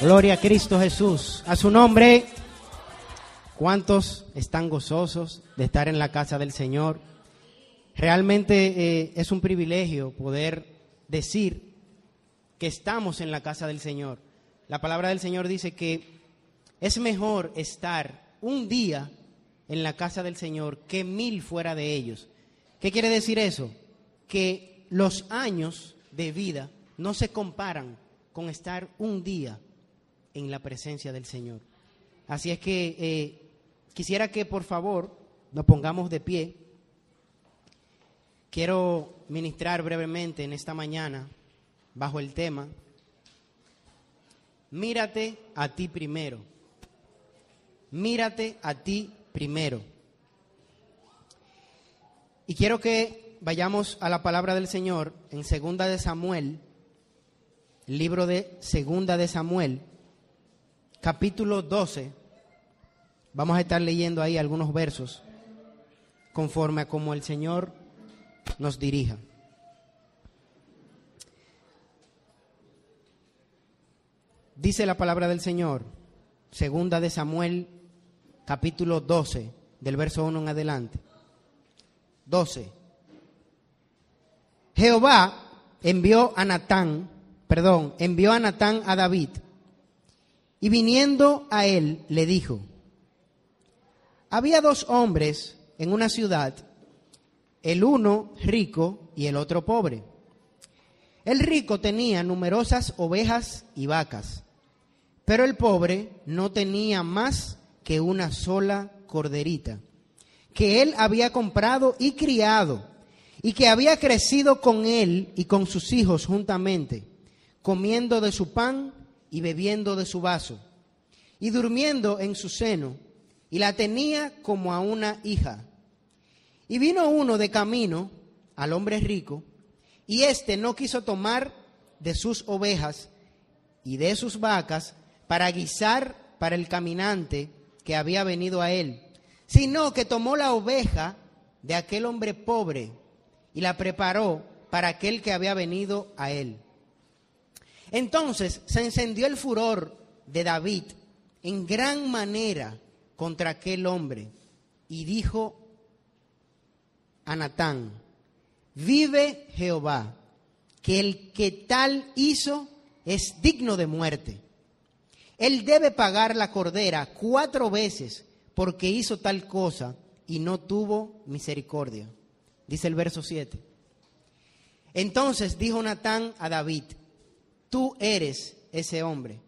Gloria a Cristo Jesús. A su nombre, ¿cuántos están gozosos de estar en la casa del Señor? Realmente eh, es un privilegio poder decir que estamos en la casa del Señor. La palabra del Señor dice que es mejor estar un día en la casa del Señor que mil fuera de ellos. ¿Qué quiere decir eso? Que los años de vida no se comparan con estar un día en la presencia del Señor. Así es que eh, quisiera que por favor nos pongamos de pie. Quiero ministrar brevemente en esta mañana bajo el tema, mírate a ti primero, mírate a ti primero. Y quiero que vayamos a la palabra del Señor en Segunda de Samuel, libro de Segunda de Samuel, capítulo 12. Vamos a estar leyendo ahí algunos versos conforme a como el Señor nos dirija. Dice la palabra del Señor, segunda de Samuel, capítulo 12, del verso 1 en adelante. 12. Jehová envió a Natán, perdón, envió a Natán a David, y viniendo a él le dijo, había dos hombres en una ciudad, el uno rico y el otro pobre. El rico tenía numerosas ovejas y vacas, pero el pobre no tenía más que una sola corderita, que él había comprado y criado, y que había crecido con él y con sus hijos juntamente, comiendo de su pan y bebiendo de su vaso, y durmiendo en su seno, y la tenía como a una hija. Y vino uno de camino al hombre rico, y éste no quiso tomar de sus ovejas y de sus vacas para guisar para el caminante que había venido a él, sino que tomó la oveja de aquel hombre pobre y la preparó para aquel que había venido a él. Entonces se encendió el furor de David en gran manera contra aquel hombre y dijo a Natán, vive Jehová, que el que tal hizo es digno de muerte. Él debe pagar la cordera cuatro veces porque hizo tal cosa y no tuvo misericordia. Dice el verso 7. Entonces dijo Natán a David, tú eres ese hombre.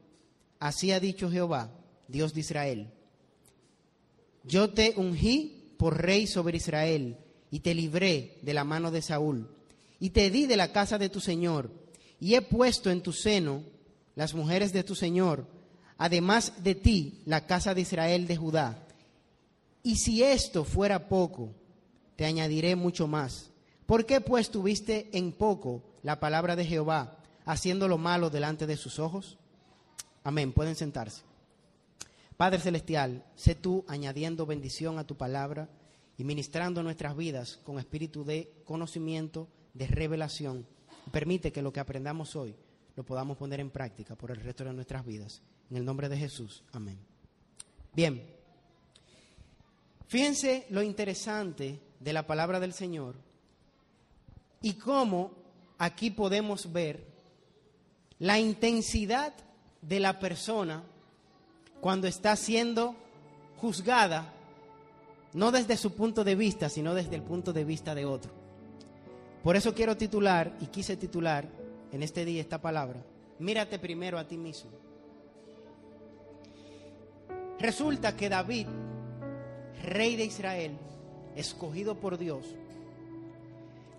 Así ha dicho Jehová, Dios de Israel. Yo te ungí por rey sobre Israel y te libré de la mano de Saúl y te di de la casa de tu Señor y he puesto en tu seno las mujeres de tu Señor, además de ti la casa de Israel de Judá. Y si esto fuera poco, te añadiré mucho más. ¿Por qué pues tuviste en poco la palabra de Jehová, haciendo lo malo delante de sus ojos? Amén. Pueden sentarse. Padre Celestial, sé tú añadiendo bendición a tu palabra y ministrando nuestras vidas con espíritu de conocimiento, de revelación. Permite que lo que aprendamos hoy lo podamos poner en práctica por el resto de nuestras vidas. En el nombre de Jesús. Amén. Bien. Fíjense lo interesante de la palabra del Señor y cómo aquí podemos ver la intensidad de la persona cuando está siendo juzgada, no desde su punto de vista, sino desde el punto de vista de otro. Por eso quiero titular, y quise titular en este día esta palabra, mírate primero a ti mismo. Resulta que David, rey de Israel, escogido por Dios,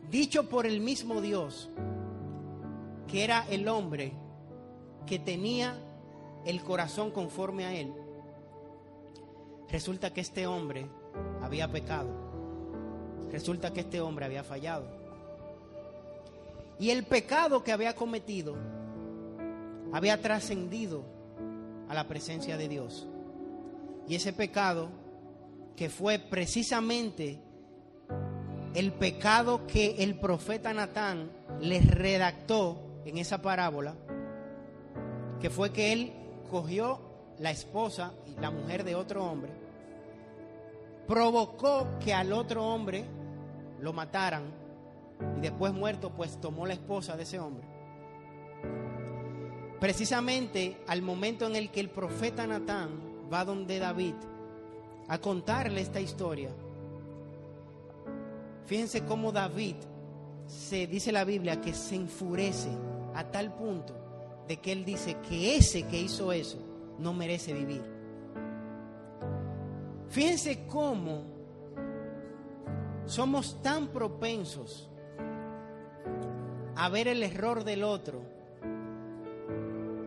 dicho por el mismo Dios, que era el hombre que tenía el corazón conforme a él, resulta que este hombre había pecado. Resulta que este hombre había fallado. Y el pecado que había cometido había trascendido a la presencia de Dios. Y ese pecado que fue precisamente el pecado que el profeta Natán le redactó en esa parábola, que fue que él cogió la esposa y la mujer de otro hombre, provocó que al otro hombre lo mataran y después muerto pues tomó la esposa de ese hombre. Precisamente al momento en el que el profeta Natán va donde David a contarle esta historia, fíjense cómo David se dice la Biblia que se enfurece a tal punto de que él dice que ese que hizo eso no merece vivir. Fíjense cómo somos tan propensos a ver el error del otro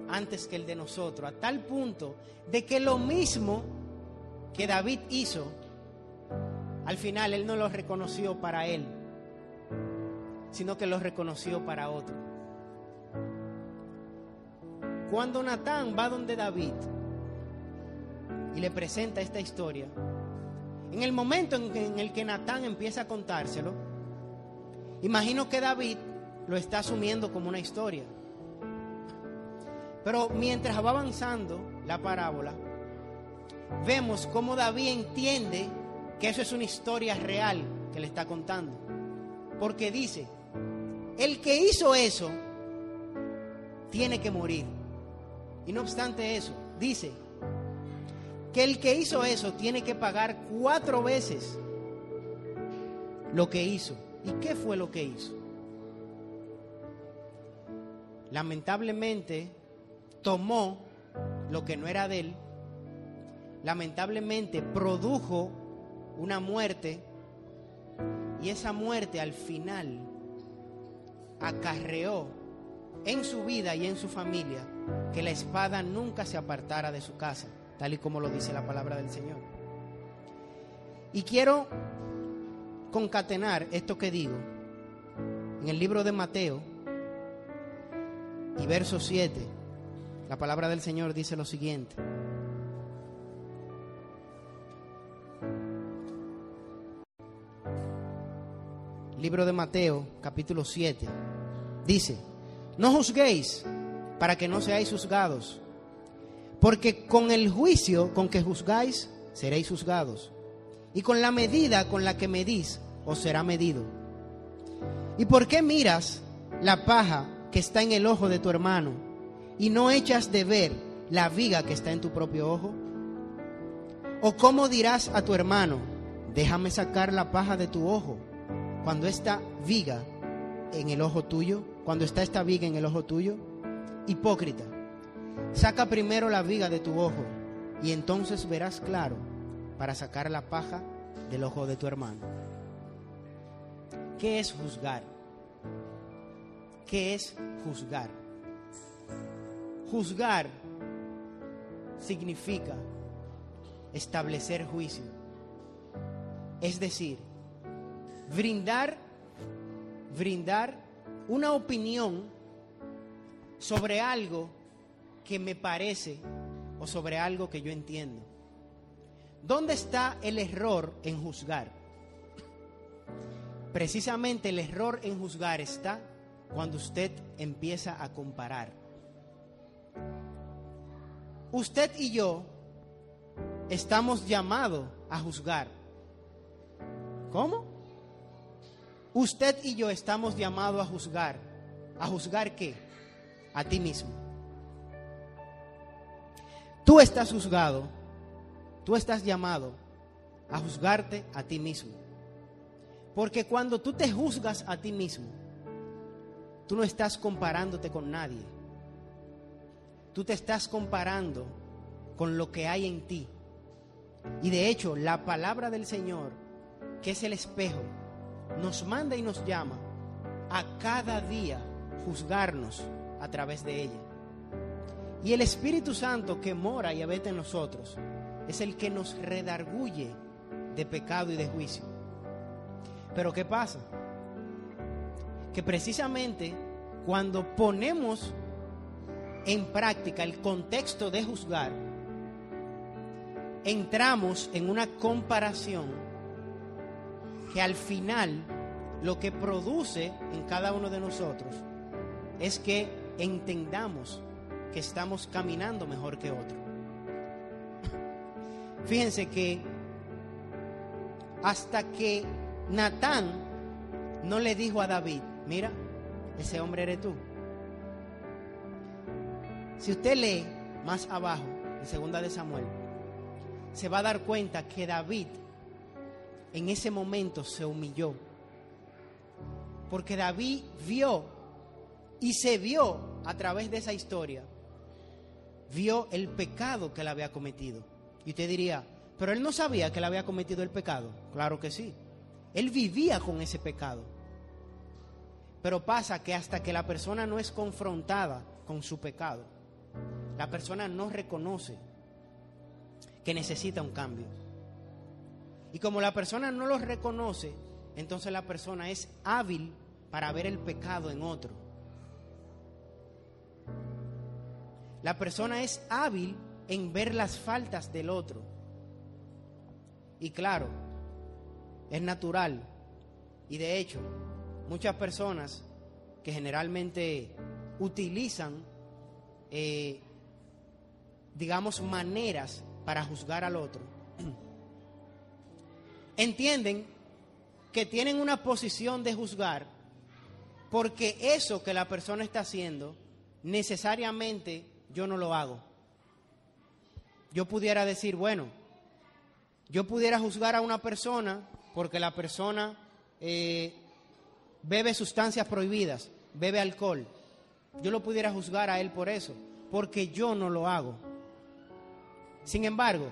antes que el de nosotros, a tal punto de que lo mismo que David hizo, al final él no lo reconoció para él, sino que lo reconoció para otro. Cuando Natán va donde David y le presenta esta historia, en el momento en el que Natán empieza a contárselo, imagino que David lo está asumiendo como una historia. Pero mientras va avanzando la parábola, vemos cómo David entiende que eso es una historia real que le está contando. Porque dice, el que hizo eso tiene que morir. Y no obstante eso, dice que el que hizo eso tiene que pagar cuatro veces lo que hizo. ¿Y qué fue lo que hizo? Lamentablemente tomó lo que no era de él. Lamentablemente produjo una muerte y esa muerte al final acarreó en su vida y en su familia que la espada nunca se apartara de su casa, tal y como lo dice la palabra del Señor. Y quiero concatenar esto que digo en el libro de Mateo y verso 7. La palabra del Señor dice lo siguiente. Libro de Mateo, capítulo 7. Dice, no juzguéis para que no seáis juzgados, porque con el juicio con que juzgáis, seréis juzgados, y con la medida con la que medís, os será medido. ¿Y por qué miras la paja que está en el ojo de tu hermano y no echas de ver la viga que está en tu propio ojo? ¿O cómo dirás a tu hermano, déjame sacar la paja de tu ojo, cuando esta viga en el ojo tuyo, cuando está esta viga en el ojo tuyo? Hipócrita, saca primero la viga de tu ojo y entonces verás claro para sacar la paja del ojo de tu hermano. ¿Qué es juzgar? ¿Qué es juzgar? Juzgar significa establecer juicio. Es decir, brindar brindar una opinión sobre algo que me parece o sobre algo que yo entiendo. ¿Dónde está el error en juzgar? Precisamente el error en juzgar está cuando usted empieza a comparar. Usted y yo estamos llamados a juzgar. ¿Cómo? Usted y yo estamos llamados a juzgar. ¿A juzgar qué? A ti mismo. Tú estás juzgado, tú estás llamado a juzgarte a ti mismo. Porque cuando tú te juzgas a ti mismo, tú no estás comparándote con nadie. Tú te estás comparando con lo que hay en ti. Y de hecho, la palabra del Señor, que es el espejo, nos manda y nos llama a cada día juzgarnos a través de ella. Y el Espíritu Santo que mora y habita en nosotros es el que nos redarguye de pecado y de juicio. Pero ¿qué pasa? Que precisamente cuando ponemos en práctica el contexto de juzgar, entramos en una comparación que al final lo que produce en cada uno de nosotros es que entendamos que estamos caminando mejor que otro. Fíjense que hasta que Natán no le dijo a David, mira, ese hombre eres tú. Si usted lee más abajo, en segunda de Samuel, se va a dar cuenta que David en ese momento se humilló. Porque David vio y se vio a través de esa historia, vio el pecado que él había cometido. Y usted diría, pero él no sabía que él había cometido el pecado. Claro que sí. Él vivía con ese pecado. Pero pasa que hasta que la persona no es confrontada con su pecado, la persona no reconoce que necesita un cambio. Y como la persona no lo reconoce, entonces la persona es hábil para ver el pecado en otro. La persona es hábil en ver las faltas del otro. Y claro, es natural. Y de hecho, muchas personas que generalmente utilizan, eh, digamos, maneras para juzgar al otro, entienden que tienen una posición de juzgar porque eso que la persona está haciendo, necesariamente yo no lo hago. Yo pudiera decir, bueno, yo pudiera juzgar a una persona porque la persona eh, bebe sustancias prohibidas, bebe alcohol. Yo lo pudiera juzgar a él por eso, porque yo no lo hago. Sin embargo,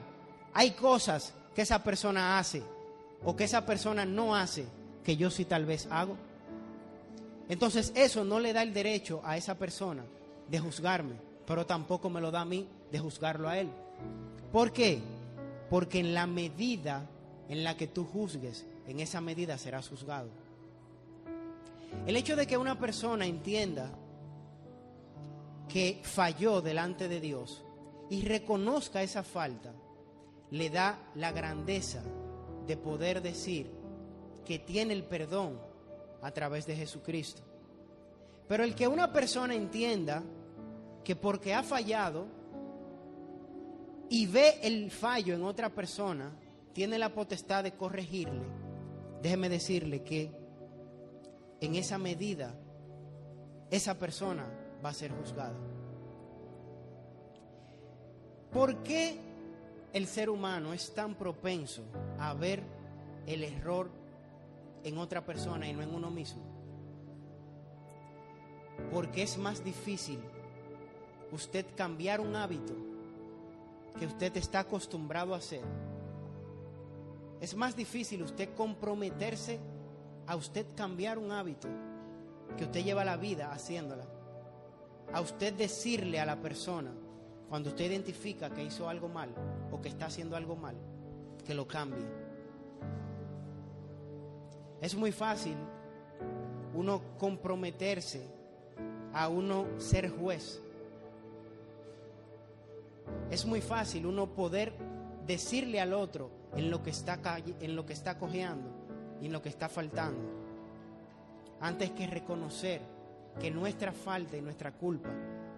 hay cosas que esa persona hace o que esa persona no hace que yo sí tal vez hago. Entonces eso no le da el derecho a esa persona de juzgarme, pero tampoco me lo da a mí de juzgarlo a él. ¿Por qué? Porque en la medida en la que tú juzgues, en esa medida serás juzgado. El hecho de que una persona entienda que falló delante de Dios y reconozca esa falta, le da la grandeza de poder decir que tiene el perdón a través de Jesucristo. Pero el que una persona entienda que porque ha fallado y ve el fallo en otra persona, tiene la potestad de corregirle, déjeme decirle que en esa medida esa persona va a ser juzgada. ¿Por qué el ser humano es tan propenso a ver el error en otra persona y no en uno mismo? Porque es más difícil usted cambiar un hábito que usted está acostumbrado a hacer. Es más difícil usted comprometerse a usted cambiar un hábito que usted lleva la vida haciéndola. A usted decirle a la persona, cuando usted identifica que hizo algo mal o que está haciendo algo mal, que lo cambie. Es muy fácil uno comprometerse a uno ser juez. Es muy fácil uno poder decirle al otro en lo que está en lo que está cojeando y en lo que está faltando, antes que reconocer que nuestra falta y nuestra culpa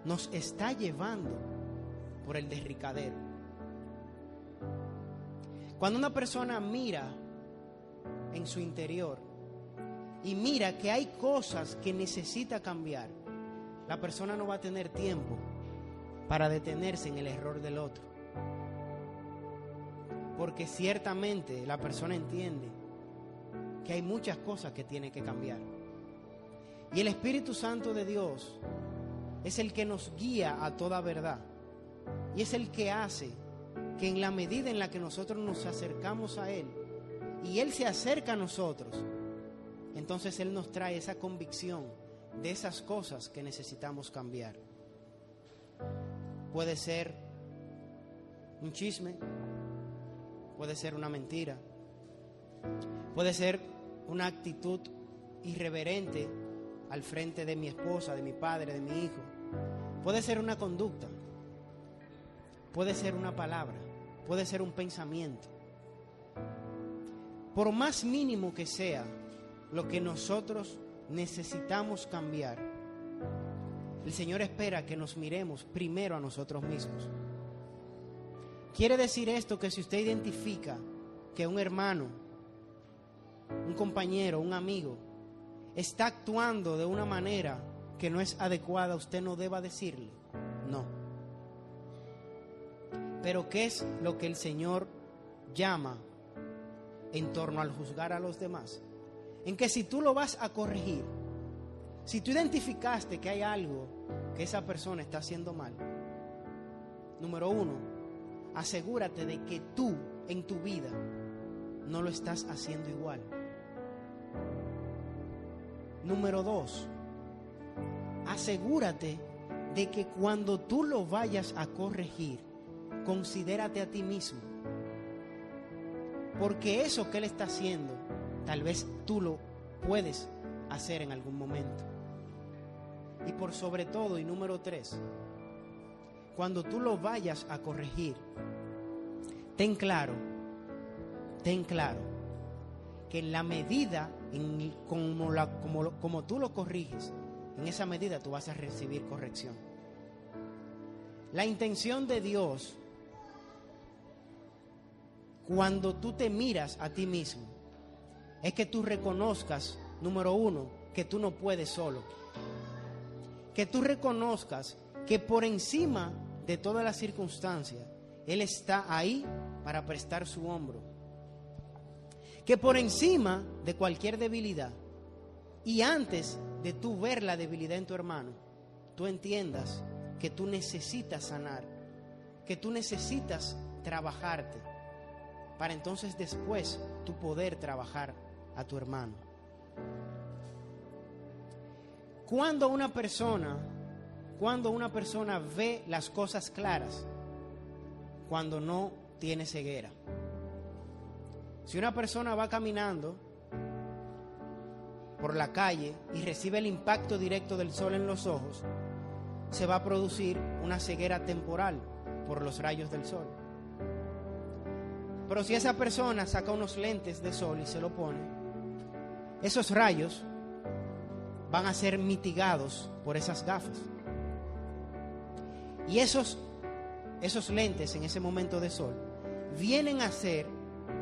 nos está llevando por el desricadero. Cuando una persona mira en su interior y mira que hay cosas que necesita cambiar, la persona no va a tener tiempo para detenerse en el error del otro. Porque ciertamente la persona entiende que hay muchas cosas que tiene que cambiar. Y el Espíritu Santo de Dios es el que nos guía a toda verdad. Y es el que hace que en la medida en la que nosotros nos acercamos a Él y Él se acerca a nosotros, entonces Él nos trae esa convicción de esas cosas que necesitamos cambiar. Puede ser un chisme, puede ser una mentira, puede ser una actitud irreverente al frente de mi esposa, de mi padre, de mi hijo, puede ser una conducta, puede ser una palabra, puede ser un pensamiento. Por más mínimo que sea lo que nosotros necesitamos cambiar, el Señor espera que nos miremos primero a nosotros mismos. Quiere decir esto que si usted identifica que un hermano, un compañero, un amigo, está actuando de una manera que no es adecuada, usted no deba decirle, no. Pero ¿qué es lo que el Señor llama en torno al juzgar a los demás? En que si tú lo vas a corregir, si tú identificaste que hay algo que esa persona está haciendo mal, número uno, asegúrate de que tú en tu vida no lo estás haciendo igual. Número dos, asegúrate de que cuando tú lo vayas a corregir, considérate a ti mismo. Porque eso que él está haciendo, tal vez tú lo puedes hacer en algún momento. Y por sobre todo, y número tres, cuando tú lo vayas a corregir, ten claro, ten claro, que en la medida en como, la, como, como tú lo corriges, en esa medida tú vas a recibir corrección. La intención de Dios, cuando tú te miras a ti mismo, es que tú reconozcas, número uno, que tú no puedes solo. Que tú reconozcas que por encima de todas las circunstancias, Él está ahí para prestar su hombro. Que por encima de cualquier debilidad y antes de tú ver la debilidad en tu hermano, tú entiendas que tú necesitas sanar, que tú necesitas trabajarte, para entonces después tú poder trabajar a tu hermano. Cuando una persona cuando una persona ve las cosas claras, cuando no tiene ceguera. Si una persona va caminando por la calle y recibe el impacto directo del sol en los ojos, se va a producir una ceguera temporal por los rayos del sol. Pero si esa persona saca unos lentes de sol y se lo pone, esos rayos van a ser mitigados por esas gafas. Y esos, esos lentes en ese momento de sol vienen a ser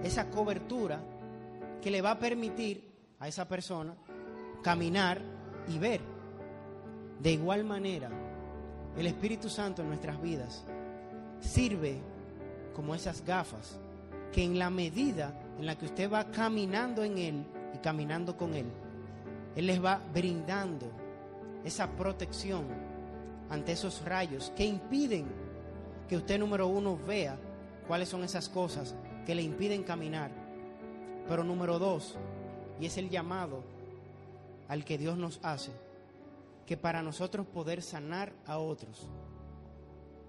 esa cobertura que le va a permitir a esa persona caminar y ver. De igual manera, el Espíritu Santo en nuestras vidas sirve como esas gafas que en la medida en la que usted va caminando en Él y caminando con Él, Él les va brindando esa protección ante esos rayos que impiden que usted número uno vea cuáles son esas cosas que le impiden caminar. Pero número dos, y es el llamado al que Dios nos hace, que para nosotros poder sanar a otros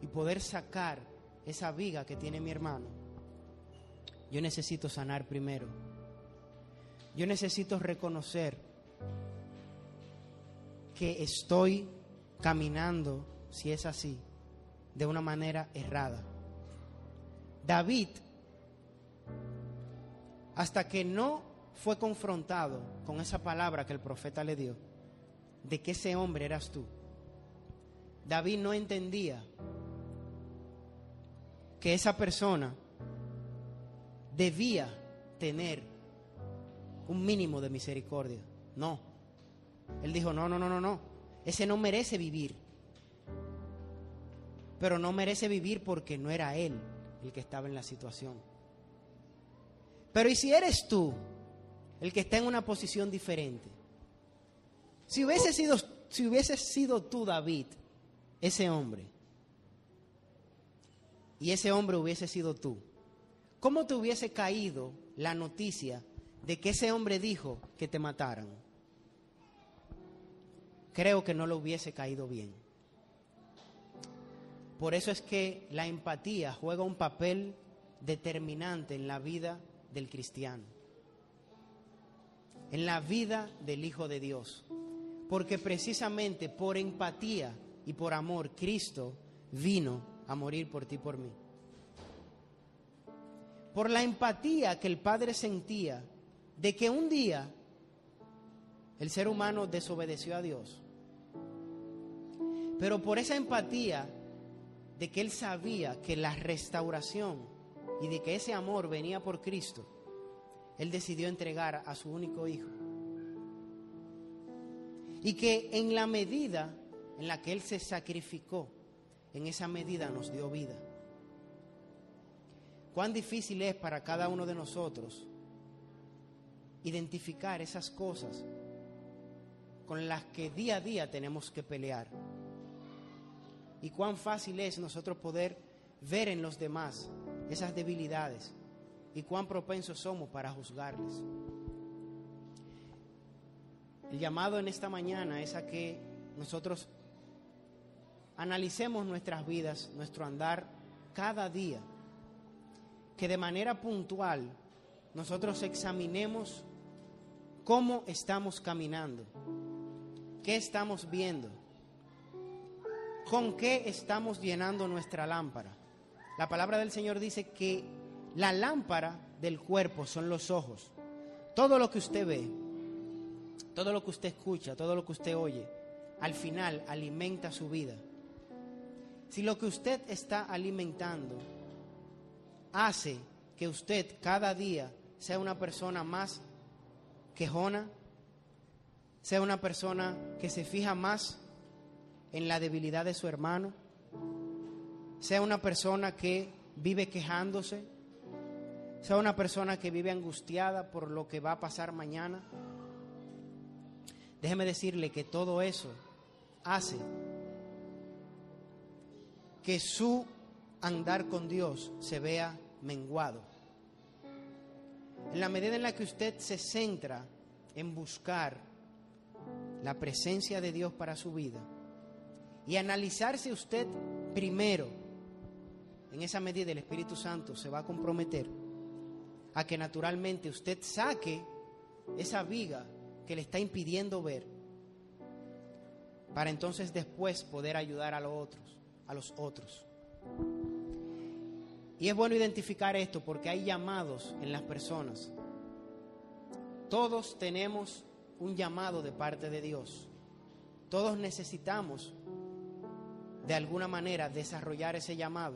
y poder sacar esa viga que tiene mi hermano, yo necesito sanar primero. Yo necesito reconocer que estoy caminando, si es así, de una manera errada. David, hasta que no fue confrontado con esa palabra que el profeta le dio, de que ese hombre eras tú, David no entendía que esa persona debía tener un mínimo de misericordia. No. Él dijo, no, no, no, no, no. Ese no merece vivir. Pero no merece vivir porque no era él el que estaba en la situación. Pero ¿y si eres tú el que está en una posición diferente? Si hubiese sido, si sido tú, David, ese hombre, y ese hombre hubiese sido tú, ¿cómo te hubiese caído la noticia de que ese hombre dijo que te mataran? creo que no lo hubiese caído bien. Por eso es que la empatía juega un papel determinante en la vida del cristiano, en la vida del Hijo de Dios. Porque precisamente por empatía y por amor Cristo vino a morir por ti por mí. Por la empatía que el Padre sentía de que un día el ser humano desobedeció a Dios Pero por esa empatía de que él sabía que la restauración y de que ese amor venía por Cristo, él decidió entregar a su único hijo. Y que en la medida en la que él se sacrificó, en esa medida nos dio vida. Cuán difícil es para cada uno de nosotros identificar esas cosas con las que día a día tenemos que pelear. Y cuán fácil es nosotros poder ver en los demás esas debilidades y cuán propensos somos para juzgarles. El llamado en esta mañana es a que nosotros analicemos nuestras vidas, nuestro andar cada día, que de manera puntual nosotros examinemos cómo estamos caminando, qué estamos viendo, con qué estamos llenando nuestra lámpara. La palabra del Señor dice que la lámpara del cuerpo son los ojos. Todo lo que usted ve, todo lo que usted escucha, todo lo que usted oye, al final alimenta su vida. Si lo que usted está alimentando hace que usted cada día sea una persona más quejona, sea una persona que se fija más en la debilidad de su hermano, sea una persona que vive quejándose, sea una persona que vive angustiada por lo que va a pasar mañana. Déjeme decirle que todo eso hace que su andar con Dios se vea menguado. En la medida en la que usted se centra en buscar la presencia de Dios para su vida y analizarse usted primero, en esa medida el Espíritu Santo se va a comprometer a que naturalmente usted saque esa viga que le está impidiendo ver para entonces después poder ayudar a los otros a los otros. Y es bueno identificar esto porque hay llamados en las personas. Todos tenemos un llamado de parte de Dios. Todos necesitamos de alguna manera desarrollar ese llamado.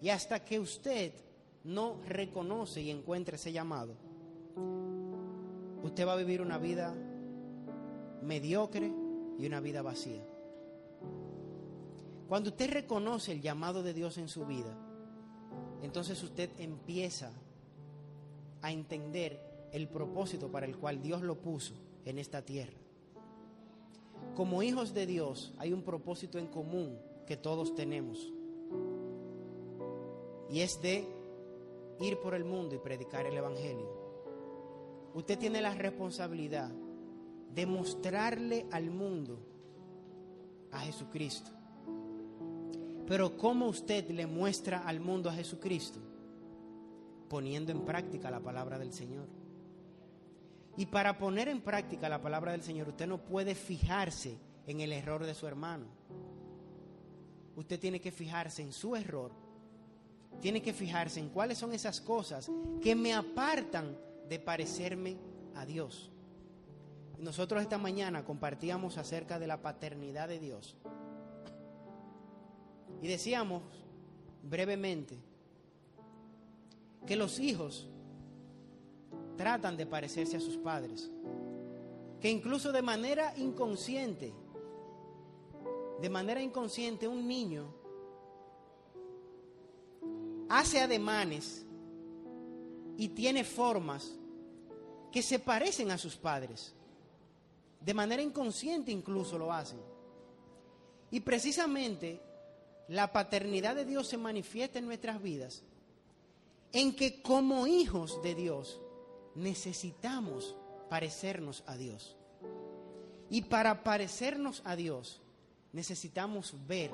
Y hasta que usted no reconoce y encuentre ese llamado, usted va a vivir una vida mediocre y una vida vacía. Cuando usted reconoce el llamado de Dios en su vida, entonces usted empieza a entender el propósito para el cual Dios lo puso en esta tierra. Como hijos de Dios hay un propósito en común que todos tenemos. Y es de ir por el mundo y predicar el Evangelio. Usted tiene la responsabilidad de mostrarle al mundo a Jesucristo. Pero ¿cómo usted le muestra al mundo a Jesucristo? Poniendo en práctica la palabra del Señor. Y para poner en práctica la palabra del Señor, usted no puede fijarse en el error de su hermano. Usted tiene que fijarse en su error. Tiene que fijarse en cuáles son esas cosas que me apartan de parecerme a Dios. Nosotros esta mañana compartíamos acerca de la paternidad de Dios. Y decíamos brevemente que los hijos tratan de parecerse a sus padres, que incluso de manera inconsciente, de manera inconsciente un niño hace ademanes y tiene formas que se parecen a sus padres. De manera inconsciente incluso lo hacen. Y precisamente la paternidad de Dios se manifiesta en nuestras vidas, en que como hijos de Dios necesitamos parecernos a Dios. Y para parecernos a Dios necesitamos ver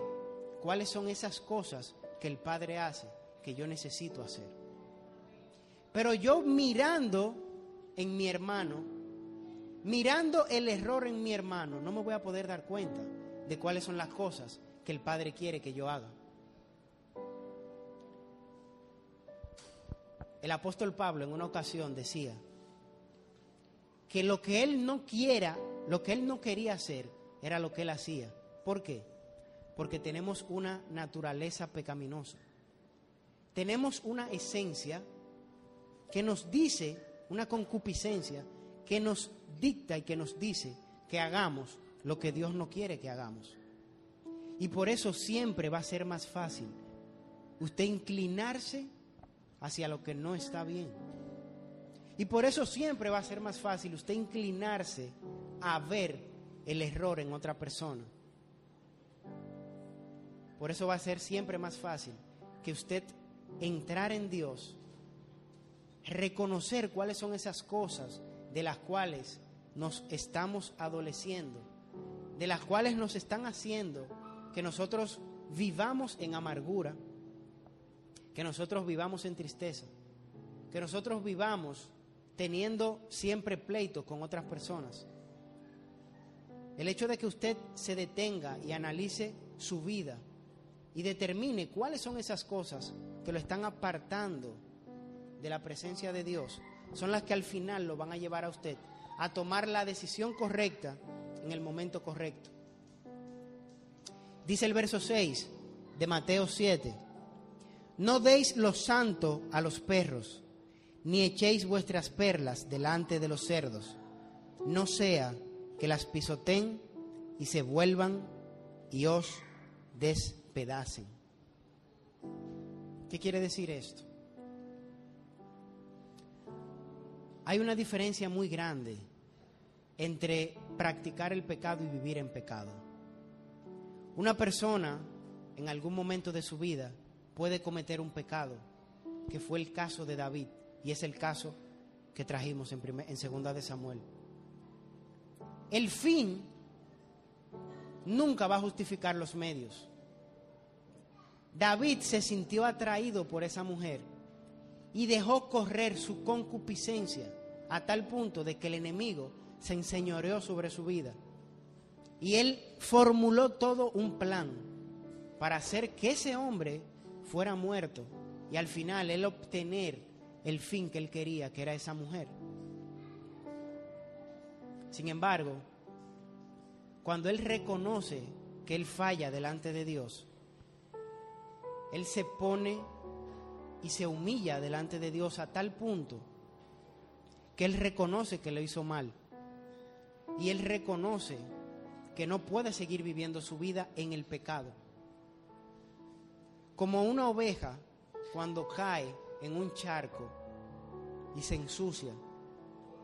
cuáles son esas cosas que el Padre hace que yo necesito hacer. Pero yo mirando en mi hermano, mirando el error en mi hermano, no me voy a poder dar cuenta de cuáles son las cosas que el Padre quiere que yo haga. El apóstol Pablo en una ocasión decía que lo que él no quiera, lo que él no quería hacer, era lo que él hacía. ¿Por qué? porque tenemos una naturaleza pecaminosa. Tenemos una esencia que nos dice, una concupiscencia, que nos dicta y que nos dice que hagamos lo que Dios no quiere que hagamos. Y por eso siempre va a ser más fácil usted inclinarse hacia lo que no está bien. Y por eso siempre va a ser más fácil usted inclinarse a ver el error en otra persona. Por eso va a ser siempre más fácil que usted entrar en Dios, reconocer cuáles son esas cosas de las cuales nos estamos adoleciendo, de las cuales nos están haciendo que nosotros vivamos en amargura, que nosotros vivamos en tristeza, que nosotros vivamos teniendo siempre pleito con otras personas. El hecho de que usted se detenga y analice su vida y determine cuáles son esas cosas que lo están apartando de la presencia de Dios, son las que al final lo van a llevar a usted a tomar la decisión correcta en el momento correcto. Dice el verso 6 de Mateo 7, no deis lo santo a los perros, ni echéis vuestras perlas delante de los cerdos, no sea que las pisoten y se vuelvan y os despedacen. ¿Qué quiere decir esto? Hay una diferencia muy grande entre practicar el pecado y vivir en pecado. Una persona en algún momento de su vida puede cometer un pecado, que fue el caso de David y es el caso que trajimos en, en segunda de Samuel. El fin nunca va a justificar los medios. David se sintió atraído por esa mujer y dejó correr su concupiscencia a tal punto de que el enemigo se enseñoreó sobre su vida. Y él formuló todo un plan para hacer que ese hombre fuera muerto y al final él obtener el fin que él quería, que era esa mujer. Sin embargo, cuando él reconoce que él falla delante de Dios, él se pone y se humilla delante de Dios a tal punto que él reconoce que lo hizo mal. Y él reconoce que no puede seguir viviendo su vida en el pecado. Como una oveja cuando cae en un charco y se ensucia,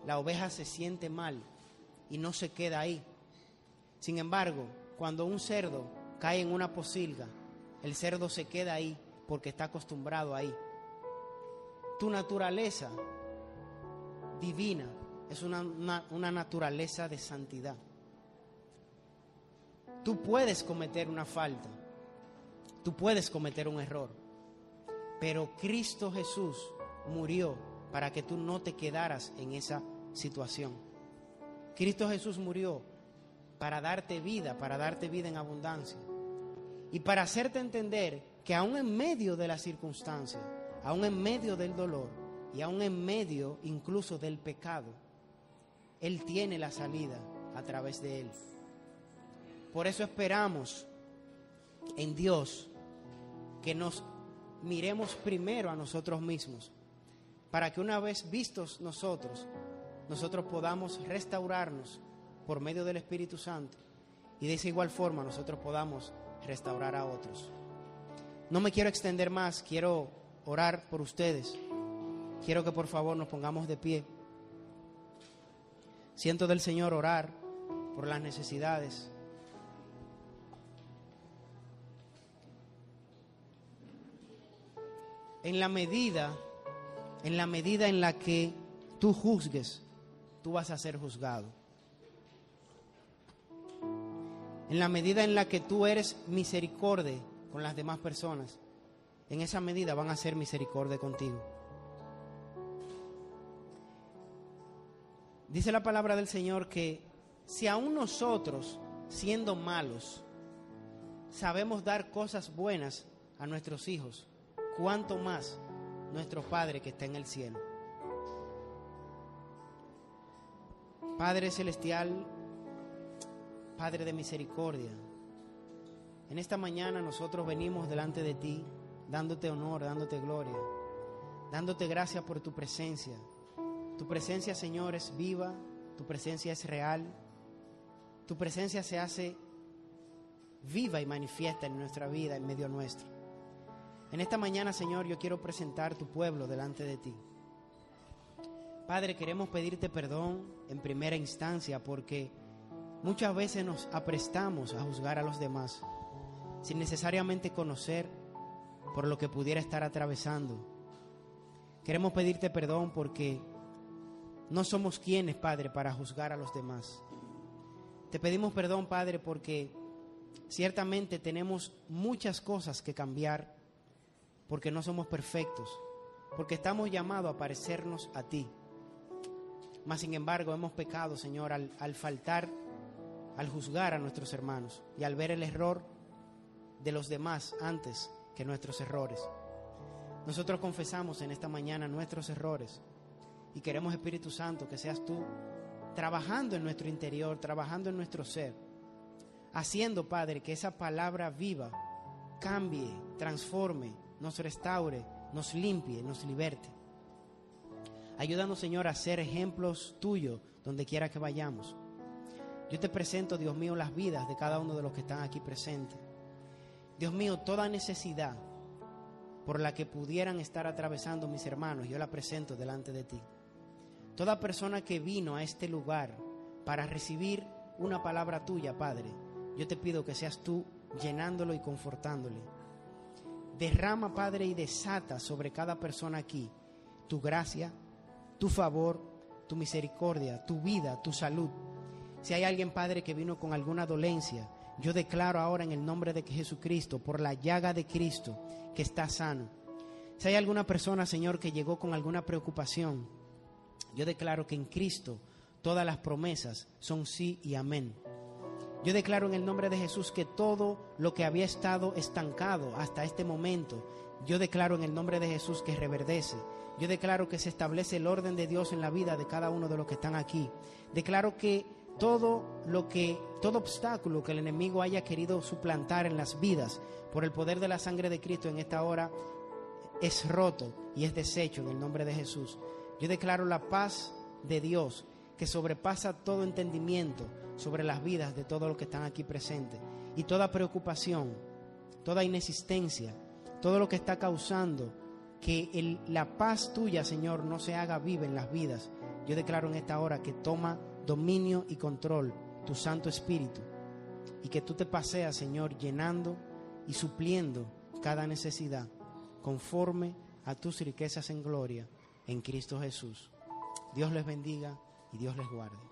la oveja se siente mal y no se queda ahí. Sin embargo, cuando un cerdo cae en una posilga, el cerdo se queda ahí porque está acostumbrado ahí. Tu naturaleza divina, es una, una, naturaleza de santidad. Tú puedes cometer una falta, tú puedes cometer un error, pero Cristo Jesús murió para que tú no te quedaras en esa situación. Cristo Jesús murió para darte vida, para darte vida en abundancia y para hacerte entender que aún en medio de las circunstancias, aún en medio del dolor, y aún en medio incluso del pecado, Él tiene la salida a través de Él. Por eso esperamos en Dios que nos miremos primero a nosotros mismos, para que una vez vistos nosotros, nosotros podamos restaurarnos por medio del Espíritu Santo y de esa igual forma nosotros podamos restaurar a otros. No me quiero extender más, quiero orar por ustedes. Quiero que por favor nos pongamos de pie. Siento del Señor orar por las necesidades. En la medida, en la medida en la que tú juzgues, tú vas a ser juzgado. En la medida en la que tú eres misericordia con las demás personas, en esa medida van a ser misericordia contigo. Dice la palabra del Señor que si aún nosotros, siendo malos, sabemos dar cosas buenas a nuestros hijos, cuánto más nuestro Padre que está en el cielo. Padre celestial, Padre de misericordia, En esta mañana nosotros venimos delante de ti, dándote honor, dándote gloria, dándote gracias por tu presencia. Tu presencia, Señor, es viva, tu presencia es real, tu presencia se hace viva y manifiesta en nuestra vida, en medio nuestro. En esta mañana, Señor, yo quiero presentar tu pueblo delante de ti. Padre, queremos pedirte perdón en primera instancia porque muchas veces nos aprestamos a juzgar a los demás sin necesariamente conocer por lo que pudiera estar atravesando. Queremos pedirte perdón porque no somos quienes, Padre, para juzgar a los demás. Te pedimos perdón, Padre, porque ciertamente tenemos muchas cosas que cambiar, porque no somos perfectos, porque estamos llamados a parecernos a ti. Mas, sin embargo, hemos pecado, Señor, al, al faltar, al juzgar a nuestros hermanos y al ver el error de los demás antes que nuestros errores. Nosotros confesamos en esta mañana nuestros errores y queremos, Espíritu Santo, que seas tú trabajando en nuestro interior, trabajando en nuestro ser, haciendo, Padre, que esa palabra viva cambie, transforme, nos restaure, nos limpie, nos liberte. Ayúdanos, Señor, a ser ejemplos tuyos donde quiera que vayamos. Yo te presento, Dios mío, las vidas de cada uno de los que están aquí presentes. Dios mío, toda necesidad por la que pudieran estar atravesando mis hermanos, yo la presento delante de ti. Toda persona que vino a este lugar para recibir una palabra tuya, Padre, yo te pido que seas tú llenándolo y confortándole. Derrama, Padre, y desata sobre cada persona aquí tu gracia, tu favor, tu misericordia, tu vida, tu salud. Si hay alguien, Padre, que vino con alguna dolencia, yo declaro ahora en el nombre de Jesucristo, por la llaga de Cristo, que está sano. Si hay alguna persona, Señor, que llegó con alguna preocupación, yo declaro que en Cristo todas las promesas son sí y amén. Yo declaro en el nombre de Jesús que todo lo que había estado estancado hasta este momento, yo declaro en el nombre de Jesús que reverdece. Yo declaro que se establece el orden de Dios en la vida de cada uno de los que están aquí. Declaro que todo lo que, todo obstáculo que el enemigo haya querido suplantar en las vidas por el poder de la sangre de Cristo en esta hora es roto y es deshecho en el nombre de Jesús. Yo declaro la paz de Dios que sobrepasa todo entendimiento sobre las vidas de todos los que están aquí presentes y toda preocupación, toda inexistencia, todo lo que está causando que la paz tuya, Señor, no se haga viva en las vidas. Yo declaro en esta hora que toma dominio y control tu Santo Espíritu y que tú te paseas, Señor, llenando y supliendo cada necesidad conforme a tus riquezas en gloria en Cristo Jesús. Dios les bendiga y Dios les guarde.